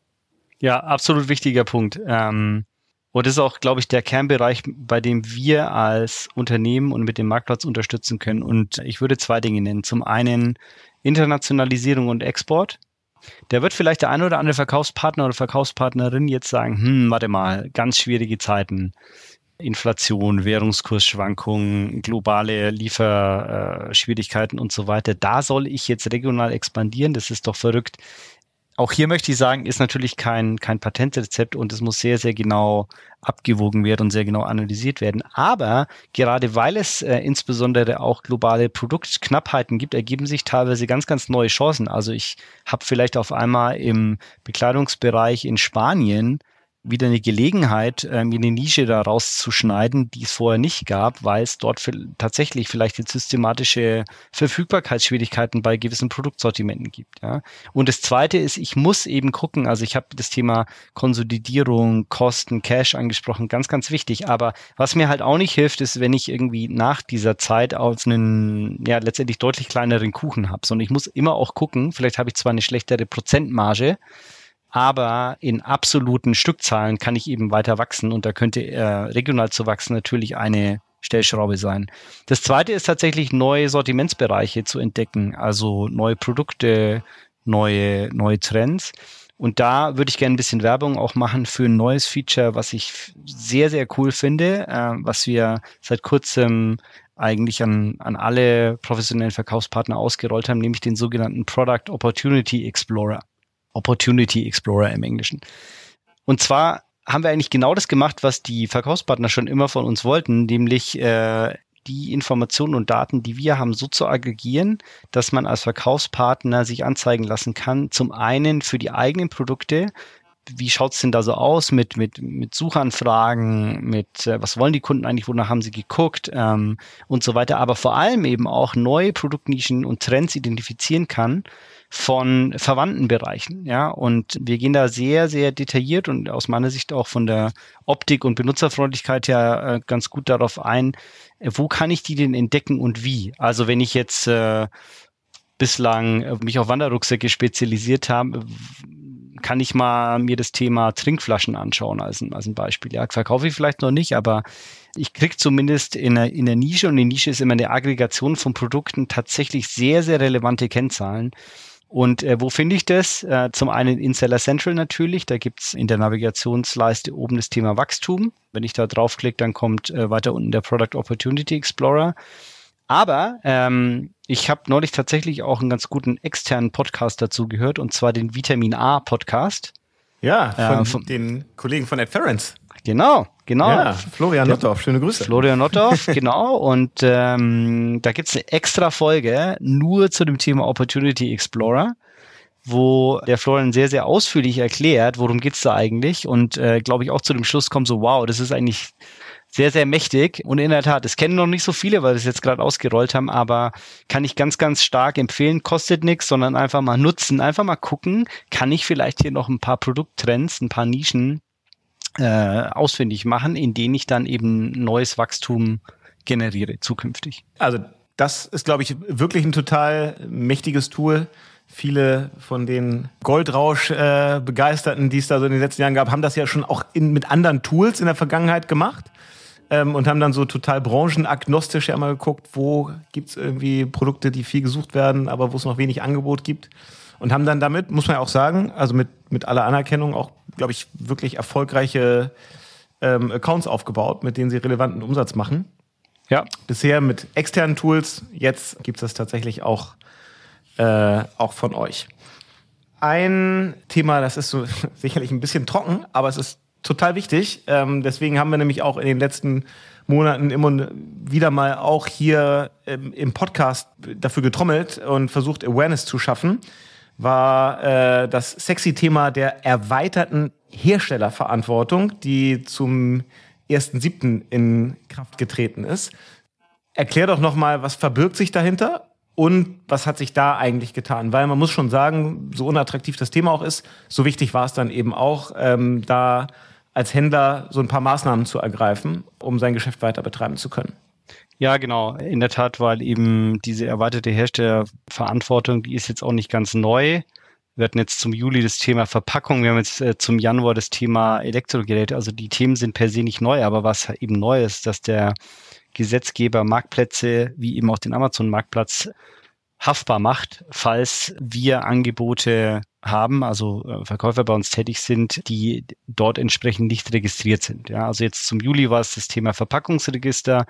Ja, absolut wichtiger Punkt. Ähm, und das ist auch, glaube ich, der Kernbereich, bei dem wir als Unternehmen und mit dem Marktplatz unterstützen können. Und ich würde zwei Dinge nennen. Zum einen Internationalisierung und Export. Der wird vielleicht der ein oder andere Verkaufspartner oder Verkaufspartnerin jetzt sagen, hm, warte mal, ganz schwierige Zeiten. Inflation, Währungskursschwankungen, globale Lieferschwierigkeiten und so weiter. Da soll ich jetzt regional expandieren. Das ist doch verrückt. Auch hier möchte ich sagen, ist natürlich kein, kein Patentrezept und es muss sehr, sehr genau abgewogen werden und sehr genau analysiert werden. Aber gerade weil es äh, insbesondere auch globale Produktknappheiten gibt, ergeben sich teilweise ganz, ganz neue Chancen. Also ich habe vielleicht auf einmal im Bekleidungsbereich in Spanien wieder eine Gelegenheit, äh, mir eine Nische da rauszuschneiden, die es vorher nicht gab, weil es dort tatsächlich vielleicht jetzt systematische Verfügbarkeitsschwierigkeiten bei gewissen Produktsortimenten gibt. Ja. Und das Zweite ist, ich muss eben gucken, also ich habe das Thema Konsolidierung, Kosten, Cash angesprochen, ganz, ganz wichtig. Aber was mir halt auch nicht hilft, ist, wenn ich irgendwie nach dieser Zeit auf einen, ja, letztendlich deutlich kleineren Kuchen habe, sondern ich muss immer auch gucken, vielleicht habe ich zwar eine schlechtere Prozentmarge, aber in absoluten Stückzahlen kann ich eben weiter wachsen und da könnte äh, regional zu wachsen natürlich eine Stellschraube sein. Das zweite ist tatsächlich neue Sortimentsbereiche zu entdecken, also neue Produkte, neue, neue Trends. Und da würde ich gerne ein bisschen Werbung auch machen für ein neues Feature, was ich sehr, sehr cool finde, äh, was wir seit kurzem eigentlich an, an alle professionellen Verkaufspartner ausgerollt haben, nämlich den sogenannten Product Opportunity Explorer. Opportunity Explorer im Englischen. Und zwar haben wir eigentlich genau das gemacht, was die Verkaufspartner schon immer von uns wollten, nämlich äh, die Informationen und Daten, die wir haben, so zu aggregieren, dass man als Verkaufspartner sich anzeigen lassen kann, zum einen für die eigenen Produkte, wie schaut's denn da so aus mit, mit, mit Suchanfragen, mit äh, was wollen die Kunden eigentlich, wonach haben sie geguckt ähm, und so weiter, aber vor allem eben auch neue Produktnischen und Trends identifizieren kann von verwandten Bereichen. Ja, und wir gehen da sehr, sehr detailliert und aus meiner Sicht auch von der Optik und Benutzerfreundlichkeit ja äh, ganz gut darauf ein, äh, wo kann ich die denn entdecken und wie? Also wenn ich jetzt äh, bislang äh, mich auf Wanderrucksäcke spezialisiert habe, kann ich mal mir das Thema Trinkflaschen anschauen als ein, als ein Beispiel. Ja, verkaufe ich vielleicht noch nicht, aber ich kriege zumindest in der, in der Nische und die Nische ist immer eine Aggregation von Produkten tatsächlich sehr, sehr relevante Kennzahlen. Und äh, wo finde ich das? Äh, zum einen in Seller Central natürlich. Da gibt's in der Navigationsleiste oben das Thema Wachstum. Wenn ich da draufklicke, dann kommt äh, weiter unten der Product Opportunity Explorer. Aber ähm, ich habe neulich tatsächlich auch einen ganz guten externen Podcast dazu gehört, und zwar den Vitamin A Podcast. Ja, von, äh, von den Kollegen von Adference. Genau, genau. Ja, Florian Nottorf, schöne Grüße. Florian Nottorf, *laughs* genau. Und ähm, da gibt's eine extra Folge nur zu dem Thema Opportunity Explorer, wo der Florian sehr, sehr ausführlich erklärt, worum geht's da eigentlich. Und äh, glaube ich auch zu dem Schluss kommt so, wow, das ist eigentlich sehr, sehr mächtig. Und in der Tat, es kennen noch nicht so viele, weil wir es jetzt gerade ausgerollt haben, aber kann ich ganz, ganz stark empfehlen. Kostet nichts, sondern einfach mal nutzen, einfach mal gucken, kann ich vielleicht hier noch ein paar Produkttrends, ein paar Nischen äh, ausfindig machen, in denen ich dann eben neues Wachstum generiere zukünftig. Also das ist, glaube ich, wirklich ein total mächtiges Tool. Viele von den Goldrausch-Begeisterten, äh, die es da so in den letzten Jahren gab, haben das ja schon auch in, mit anderen Tools in der Vergangenheit gemacht ähm, und haben dann so total branchenagnostisch ja mal geguckt, wo gibt's irgendwie Produkte, die viel gesucht werden, aber wo es noch wenig Angebot gibt. Und haben dann damit, muss man ja auch sagen, also mit, mit aller Anerkennung auch glaube ich, wirklich erfolgreiche ähm, Accounts aufgebaut, mit denen sie relevanten Umsatz machen. Ja. Bisher mit externen Tools, jetzt gibt es das tatsächlich auch, äh, auch von euch. Ein Thema, das ist so *laughs* sicherlich ein bisschen trocken, aber es ist total wichtig. Ähm, deswegen haben wir nämlich auch in den letzten Monaten immer wieder mal auch hier ähm, im Podcast dafür getrommelt und versucht, Awareness zu schaffen war äh, das sexy Thema der erweiterten Herstellerverantwortung, die zum 1.7. in Kraft getreten ist. Erklär doch nochmal, was verbirgt sich dahinter und was hat sich da eigentlich getan? Weil man muss schon sagen, so unattraktiv das Thema auch ist, so wichtig war es dann eben auch, ähm, da als Händler so ein paar Maßnahmen zu ergreifen, um sein Geschäft weiter betreiben zu können. Ja, genau. In der Tat, weil eben diese erweiterte Herstellerverantwortung, die ist jetzt auch nicht ganz neu. Wir hatten jetzt zum Juli das Thema Verpackung, wir haben jetzt äh, zum Januar das Thema Elektrogeräte. Also die Themen sind per se nicht neu, aber was eben neu ist, dass der Gesetzgeber Marktplätze wie eben auch den Amazon-Marktplatz haftbar macht, falls wir Angebote haben, also äh, Verkäufer bei uns tätig sind, die dort entsprechend nicht registriert sind. Ja, also jetzt zum Juli war es das Thema Verpackungsregister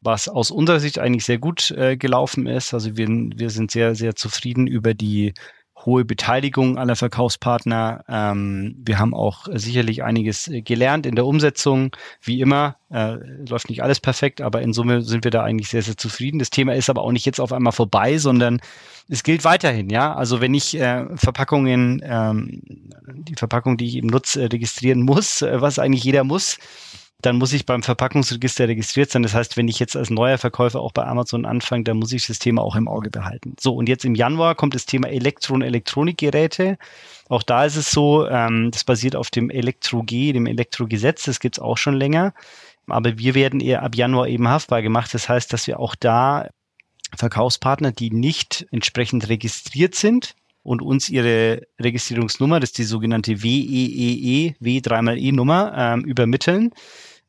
was aus unserer Sicht eigentlich sehr gut äh, gelaufen ist. Also wir, wir sind sehr, sehr zufrieden über die hohe Beteiligung aller Verkaufspartner. Ähm, wir haben auch sicherlich einiges äh, gelernt in der Umsetzung. Wie immer, äh, läuft nicht alles perfekt, aber in Summe sind wir da eigentlich sehr, sehr zufrieden. Das Thema ist aber auch nicht jetzt auf einmal vorbei, sondern es gilt weiterhin, ja. Also wenn ich äh, Verpackungen, ähm, die Verpackung, die ich eben nutze, registrieren muss, äh, was eigentlich jeder muss, dann muss ich beim Verpackungsregister registriert sein. Das heißt, wenn ich jetzt als neuer Verkäufer auch bei Amazon anfange, dann muss ich das Thema auch im Auge behalten. So, und jetzt im Januar kommt das Thema Elektro- und Elektronikgeräte. Auch da ist es so, ähm, das basiert auf dem Elektro-G, dem Elektrogesetz, das gibt's auch schon länger. Aber wir werden eher ab Januar eben haftbar gemacht. Das heißt, dass wir auch da Verkaufspartner, die nicht entsprechend registriert sind, und uns ihre Registrierungsnummer, das ist die sogenannte WEEE, W 3 E ähm, übermitteln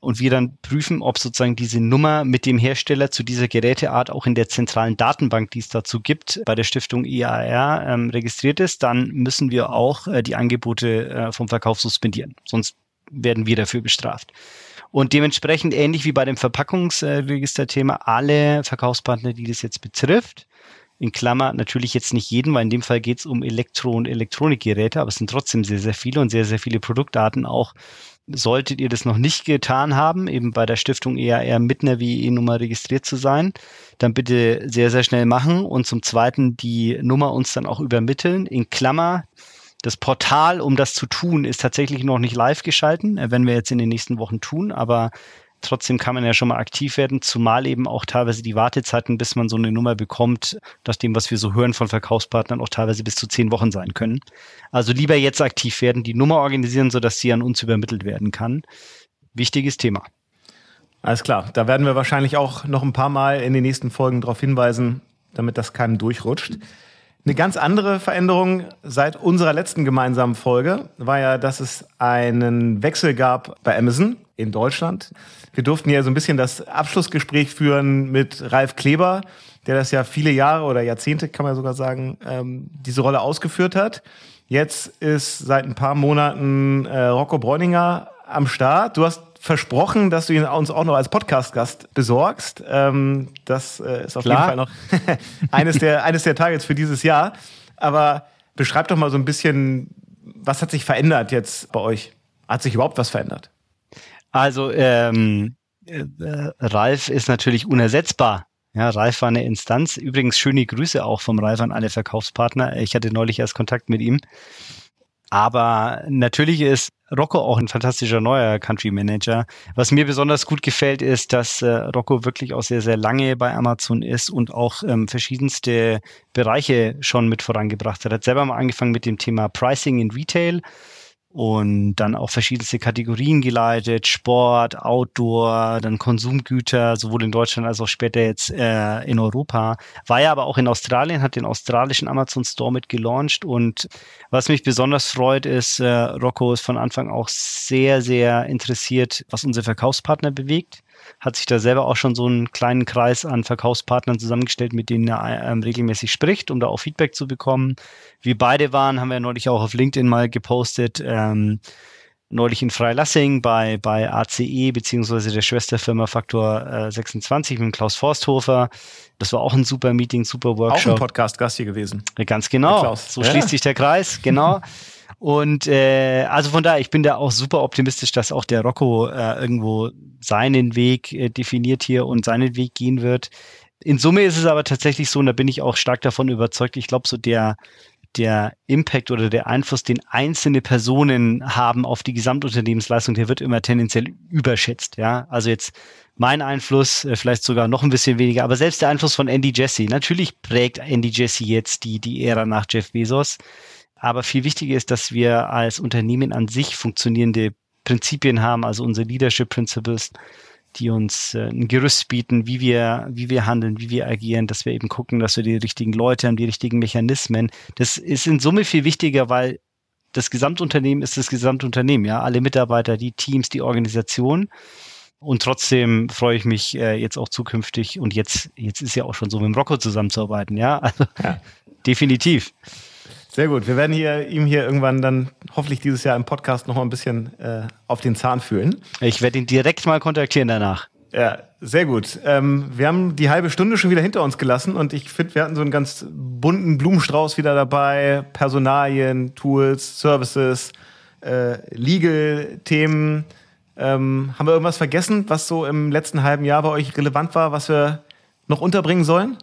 und wir dann prüfen, ob sozusagen diese Nummer mit dem Hersteller zu dieser Geräteart auch in der zentralen Datenbank, die es dazu gibt, bei der Stiftung IAR ähm, registriert ist, dann müssen wir auch äh, die Angebote äh, vom Verkauf suspendieren. Sonst werden wir dafür bestraft. Und dementsprechend ähnlich wie bei dem Verpackungsregisterthema, alle Verkaufspartner, die das jetzt betrifft, in Klammer natürlich jetzt nicht jeden, weil in dem Fall geht es um Elektro- und Elektronikgeräte, aber es sind trotzdem sehr, sehr viele und sehr, sehr viele Produktarten auch Solltet ihr das noch nicht getan haben, eben bei der Stiftung EAR mit einer WE-Nummer registriert zu sein, dann bitte sehr, sehr schnell machen und zum Zweiten die Nummer uns dann auch übermitteln. In Klammer, das Portal, um das zu tun, ist tatsächlich noch nicht live geschalten, äh, werden wir jetzt in den nächsten Wochen tun, aber Trotzdem kann man ja schon mal aktiv werden, zumal eben auch teilweise die Wartezeiten, bis man so eine Nummer bekommt, nach dem, was wir so hören von Verkaufspartnern, auch teilweise bis zu zehn Wochen sein können. Also lieber jetzt aktiv werden, die Nummer organisieren, sodass sie an uns übermittelt werden kann. Wichtiges Thema. Alles klar, da werden wir wahrscheinlich auch noch ein paar Mal in den nächsten Folgen darauf hinweisen, damit das keinem durchrutscht. Eine ganz andere Veränderung seit unserer letzten gemeinsamen Folge war ja, dass es einen Wechsel gab bei Amazon in Deutschland. Wir durften ja so ein bisschen das Abschlussgespräch führen mit Ralf Kleber, der das ja viele Jahre oder Jahrzehnte, kann man sogar sagen, ähm, diese Rolle ausgeführt hat. Jetzt ist seit ein paar Monaten äh, Rocco Bräuninger am Start. Du hast versprochen, dass du ihn uns auch noch als Podcast-Gast besorgst. Ähm, das äh, ist auf Klar. jeden Fall noch *laughs* eines, der, eines der Targets für dieses Jahr. Aber beschreib doch mal so ein bisschen, was hat sich verändert jetzt bei euch? Hat sich überhaupt was verändert? Also ähm, äh, Ralf ist natürlich unersetzbar. Ja, Ralf war eine Instanz. Übrigens schöne Grüße auch vom Ralf an alle Verkaufspartner. Ich hatte neulich erst Kontakt mit ihm. Aber natürlich ist Rocco auch ein fantastischer neuer Country Manager. Was mir besonders gut gefällt, ist, dass äh, Rocco wirklich auch sehr, sehr lange bei Amazon ist und auch ähm, verschiedenste Bereiche schon mit vorangebracht hat. Er hat selber mal angefangen mit dem Thema Pricing in Retail und dann auch verschiedenste Kategorien geleitet, Sport, Outdoor, dann Konsumgüter, sowohl in Deutschland als auch später jetzt äh, in Europa. War ja aber auch in Australien, hat den australischen Amazon Store mit gelauncht und was mich besonders freut, ist, äh, Rocco ist von Anfang auch sehr, sehr interessiert, was unsere Verkaufspartner bewegt hat sich da selber auch schon so einen kleinen Kreis an Verkaufspartnern zusammengestellt, mit denen er ähm, regelmäßig spricht, um da auch Feedback zu bekommen. Wir beide waren, haben wir neulich auch auf LinkedIn mal gepostet, ähm, neulich in Freilassing bei, bei ACE beziehungsweise der Schwesterfirma Faktor äh, 26 mit Klaus Forsthofer. Das war auch ein super Meeting, super Workshop. Auch ein Podcast-Gast hier gewesen. Ja, ganz genau. So ja. schließt sich der Kreis, genau. *laughs* Und äh, also von daher, ich bin da auch super optimistisch, dass auch der Rocco äh, irgendwo seinen Weg äh, definiert hier und seinen Weg gehen wird. In Summe ist es aber tatsächlich so, und da bin ich auch stark davon überzeugt, ich glaube, so der, der Impact oder der Einfluss, den einzelne Personen haben auf die Gesamtunternehmensleistung, der wird immer tendenziell überschätzt. Ja, also jetzt mein Einfluss, äh, vielleicht sogar noch ein bisschen weniger, aber selbst der Einfluss von Andy Jesse. Natürlich prägt Andy Jesse jetzt die, die Ära nach Jeff Bezos. Aber viel wichtiger ist, dass wir als Unternehmen an sich funktionierende Prinzipien haben, also unsere Leadership Principles, die uns äh, ein Gerüst bieten, wie wir, wie wir handeln, wie wir agieren, dass wir eben gucken, dass wir die richtigen Leute haben, die richtigen Mechanismen. Das ist in Summe viel wichtiger, weil das Gesamtunternehmen ist das Gesamtunternehmen, ja, alle Mitarbeiter, die Teams, die Organisation. Und trotzdem freue ich mich äh, jetzt auch zukünftig und jetzt, jetzt ist ja auch schon so mit dem Rocco zusammenzuarbeiten, ja. Also ja. *laughs* definitiv. Sehr gut. Wir werden hier, ihm hier irgendwann dann hoffentlich dieses Jahr im Podcast noch mal ein bisschen äh, auf den Zahn fühlen. Ich werde ihn direkt mal kontaktieren danach. Ja, sehr gut. Ähm, wir haben die halbe Stunde schon wieder hinter uns gelassen und ich finde, wir hatten so einen ganz bunten Blumenstrauß wieder dabei. Personalien, Tools, Services, äh, Legal-Themen. Ähm, haben wir irgendwas vergessen, was so im letzten halben Jahr bei euch relevant war, was wir noch unterbringen sollen?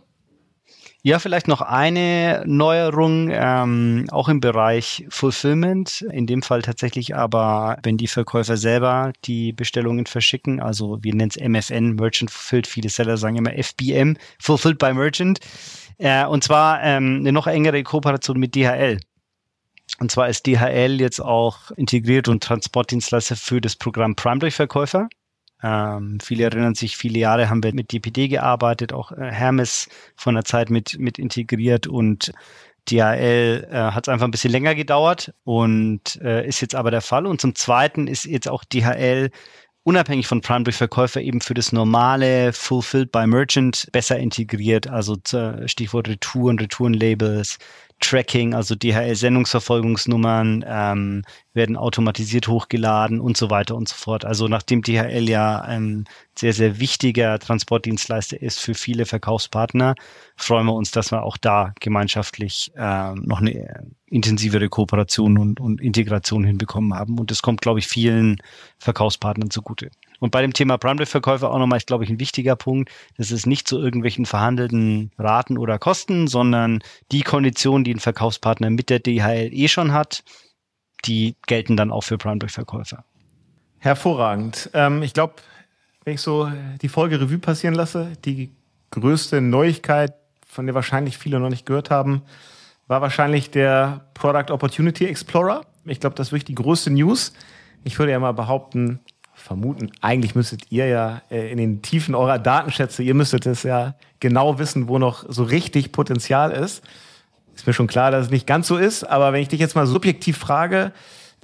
Ja, vielleicht noch eine Neuerung, ähm, auch im Bereich Fulfillment. In dem Fall tatsächlich aber, wenn die Verkäufer selber die Bestellungen verschicken, also wir nennen es MFN, Merchant Fulfilled, viele Seller sagen immer FBM, Fulfilled by Merchant. Äh, und zwar ähm, eine noch engere Kooperation mit DHL. Und zwar ist DHL jetzt auch integriert und Transportdienstleister für das Programm Prime durch Verkäufer. Ähm, viele erinnern sich, viele Jahre haben wir mit DPD gearbeitet, auch äh, Hermes von der Zeit mit, mit integriert und DHL äh, hat es einfach ein bisschen länger gedauert und äh, ist jetzt aber der Fall. Und zum Zweiten ist jetzt auch DHL unabhängig von Prime durch Verkäufer eben für das normale Fulfilled by Merchant besser integriert, also Stichwort Retouren, Retourenlabels, Tracking, also DHL-Sendungsverfolgungsnummern ähm, werden automatisiert hochgeladen und so weiter und so fort. Also nachdem DHL ja ein sehr, sehr wichtiger Transportdienstleister ist für viele Verkaufspartner, freuen wir uns, dass wir auch da gemeinschaftlich äh, noch eine intensivere Kooperation und, und Integration hinbekommen haben. Und das kommt, glaube ich, vielen Verkaufspartnern zugute. Und bei dem Thema Prime-Verkäufer auch nochmal, ist, glaube ich, ein wichtiger Punkt. Das ist nicht zu irgendwelchen verhandelten Raten oder Kosten, sondern die Konditionen, die ein Verkaufspartner mit der DHL eh schon hat, die gelten dann auch für Prime-Verkäufer. Hervorragend. Ähm, ich glaube, wenn ich so die Folge Revue passieren lasse, die größte Neuigkeit, von der wahrscheinlich viele noch nicht gehört haben, war wahrscheinlich der Product Opportunity Explorer. Ich glaube, das ist wirklich die größte News. Ich würde ja mal behaupten, vermuten, eigentlich müsstet ihr ja äh, in den Tiefen eurer Datenschätze, ihr müsstet es ja genau wissen, wo noch so richtig Potenzial ist. Ist mir schon klar, dass es nicht ganz so ist, aber wenn ich dich jetzt mal subjektiv frage,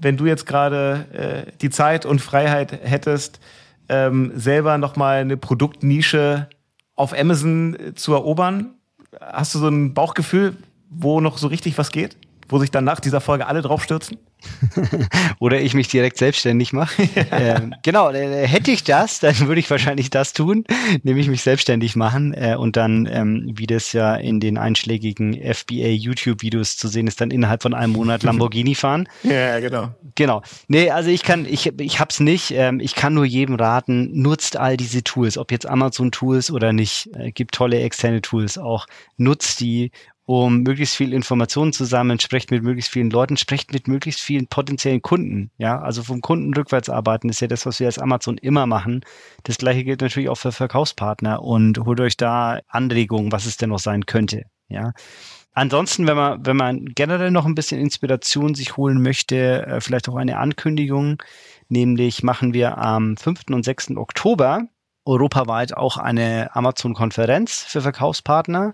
wenn du jetzt gerade äh, die Zeit und Freiheit hättest, ähm, selber nochmal eine Produktnische auf Amazon äh, zu erobern, hast du so ein Bauchgefühl, wo noch so richtig was geht? Wo sich dann nach dieser Folge alle drauf stürzen? *laughs* Oder ich mich direkt selbstständig mache. *laughs* ähm, genau, äh, hätte ich das, dann würde ich wahrscheinlich das tun, nämlich mich selbstständig machen äh, und dann, ähm, wie das ja in den einschlägigen FBA YouTube-Videos zu sehen ist, dann innerhalb von einem Monat *laughs* Lamborghini fahren. Ja, genau. Genau. Nee, also ich kann, ich, ich hab's nicht. Ähm, ich kann nur jedem raten, nutzt all diese Tools, ob jetzt Amazon-Tools oder nicht. Äh, gibt tolle externe Tools auch. Nutzt die um möglichst viel Informationen zu sammeln, sprecht mit möglichst vielen Leuten, sprecht mit möglichst vielen potenziellen Kunden. Ja, also vom Kunden rückwärts arbeiten ist ja das, was wir als Amazon immer machen. Das gleiche gilt natürlich auch für Verkaufspartner und holt euch da Anregungen, was es denn noch sein könnte. Ja. Ansonsten, wenn man, wenn man generell noch ein bisschen Inspiration sich holen möchte, äh, vielleicht auch eine Ankündigung, nämlich machen wir am 5. und 6. Oktober europaweit auch eine Amazon-Konferenz für Verkaufspartner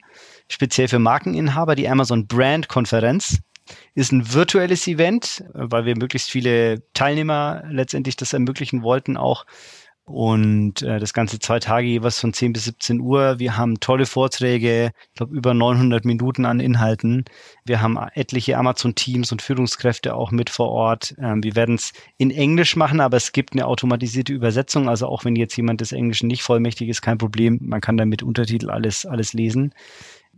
speziell für Markeninhaber, die Amazon Brand Konferenz. Ist ein virtuelles Event, weil wir möglichst viele Teilnehmer letztendlich das ermöglichen wollten auch. Und äh, das ganze zwei Tage jeweils von 10 bis 17 Uhr. Wir haben tolle Vorträge, ich glaube über 900 Minuten an Inhalten. Wir haben etliche Amazon-Teams und Führungskräfte auch mit vor Ort. Ähm, wir werden es in Englisch machen, aber es gibt eine automatisierte Übersetzung. Also auch wenn jetzt jemand des Englischen nicht vollmächtig ist, kein Problem. Man kann dann mit Untertitel alles, alles lesen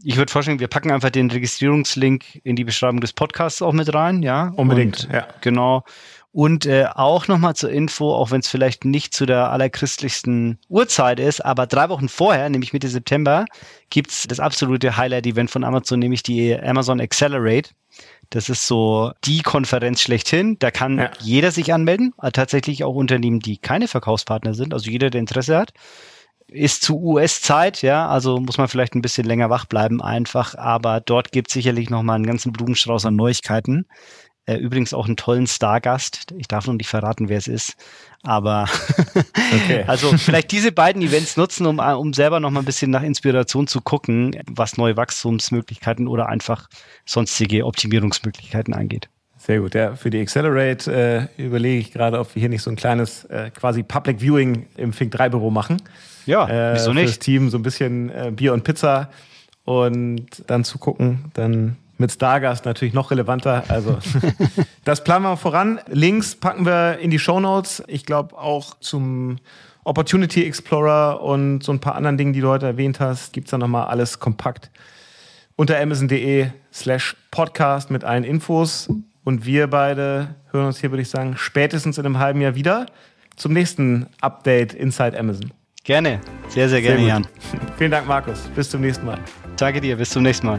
ich würde vorschlagen, wir packen einfach den Registrierungslink in die Beschreibung des Podcasts auch mit rein, ja. Unbedingt, und, ja. Genau. Und äh, auch nochmal zur Info, auch wenn es vielleicht nicht zu der allerchristlichsten Uhrzeit ist, aber drei Wochen vorher, nämlich Mitte September, gibt's das absolute Highlight-Event von Amazon, nämlich die Amazon Accelerate. Das ist so die Konferenz schlechthin. Da kann ja. jeder sich anmelden, tatsächlich auch Unternehmen, die keine Verkaufspartner sind, also jeder, der Interesse hat ist zu US-Zeit, ja, also muss man vielleicht ein bisschen länger wach bleiben einfach, aber dort gibt es sicherlich nochmal einen ganzen Blumenstrauß an Neuigkeiten. Äh, übrigens auch einen tollen Stargast. Ich darf noch nicht verraten, wer es ist, aber *laughs* okay. also vielleicht diese beiden Events nutzen, um, um selber noch mal ein bisschen nach Inspiration zu gucken, was neue Wachstumsmöglichkeiten oder einfach sonstige Optimierungsmöglichkeiten angeht. Sehr gut, ja. Für die Accelerate äh, überlege ich gerade, ob wir hier nicht so ein kleines äh, quasi Public Viewing im Fink 3 Büro machen. Ja, äh, wieso nicht? Das Team so ein bisschen äh, Bier und Pizza und dann zu gucken, dann mit Stargast natürlich noch relevanter. Also *laughs* das planen wir voran. Links packen wir in die Show Notes. Ich glaube auch zum Opportunity Explorer und so ein paar anderen Dingen, die du heute erwähnt hast, gibt es da nochmal alles kompakt unter amazon.de slash podcast mit allen Infos. Und wir beide hören uns hier, würde ich sagen, spätestens in einem halben Jahr wieder zum nächsten Update Inside Amazon. Gerne, sehr, sehr gerne, Sehr Jan. *laughs* Vielen Dank, Markus. Bis zum nächsten Mal. Danke dir, bis zum nächsten Mal.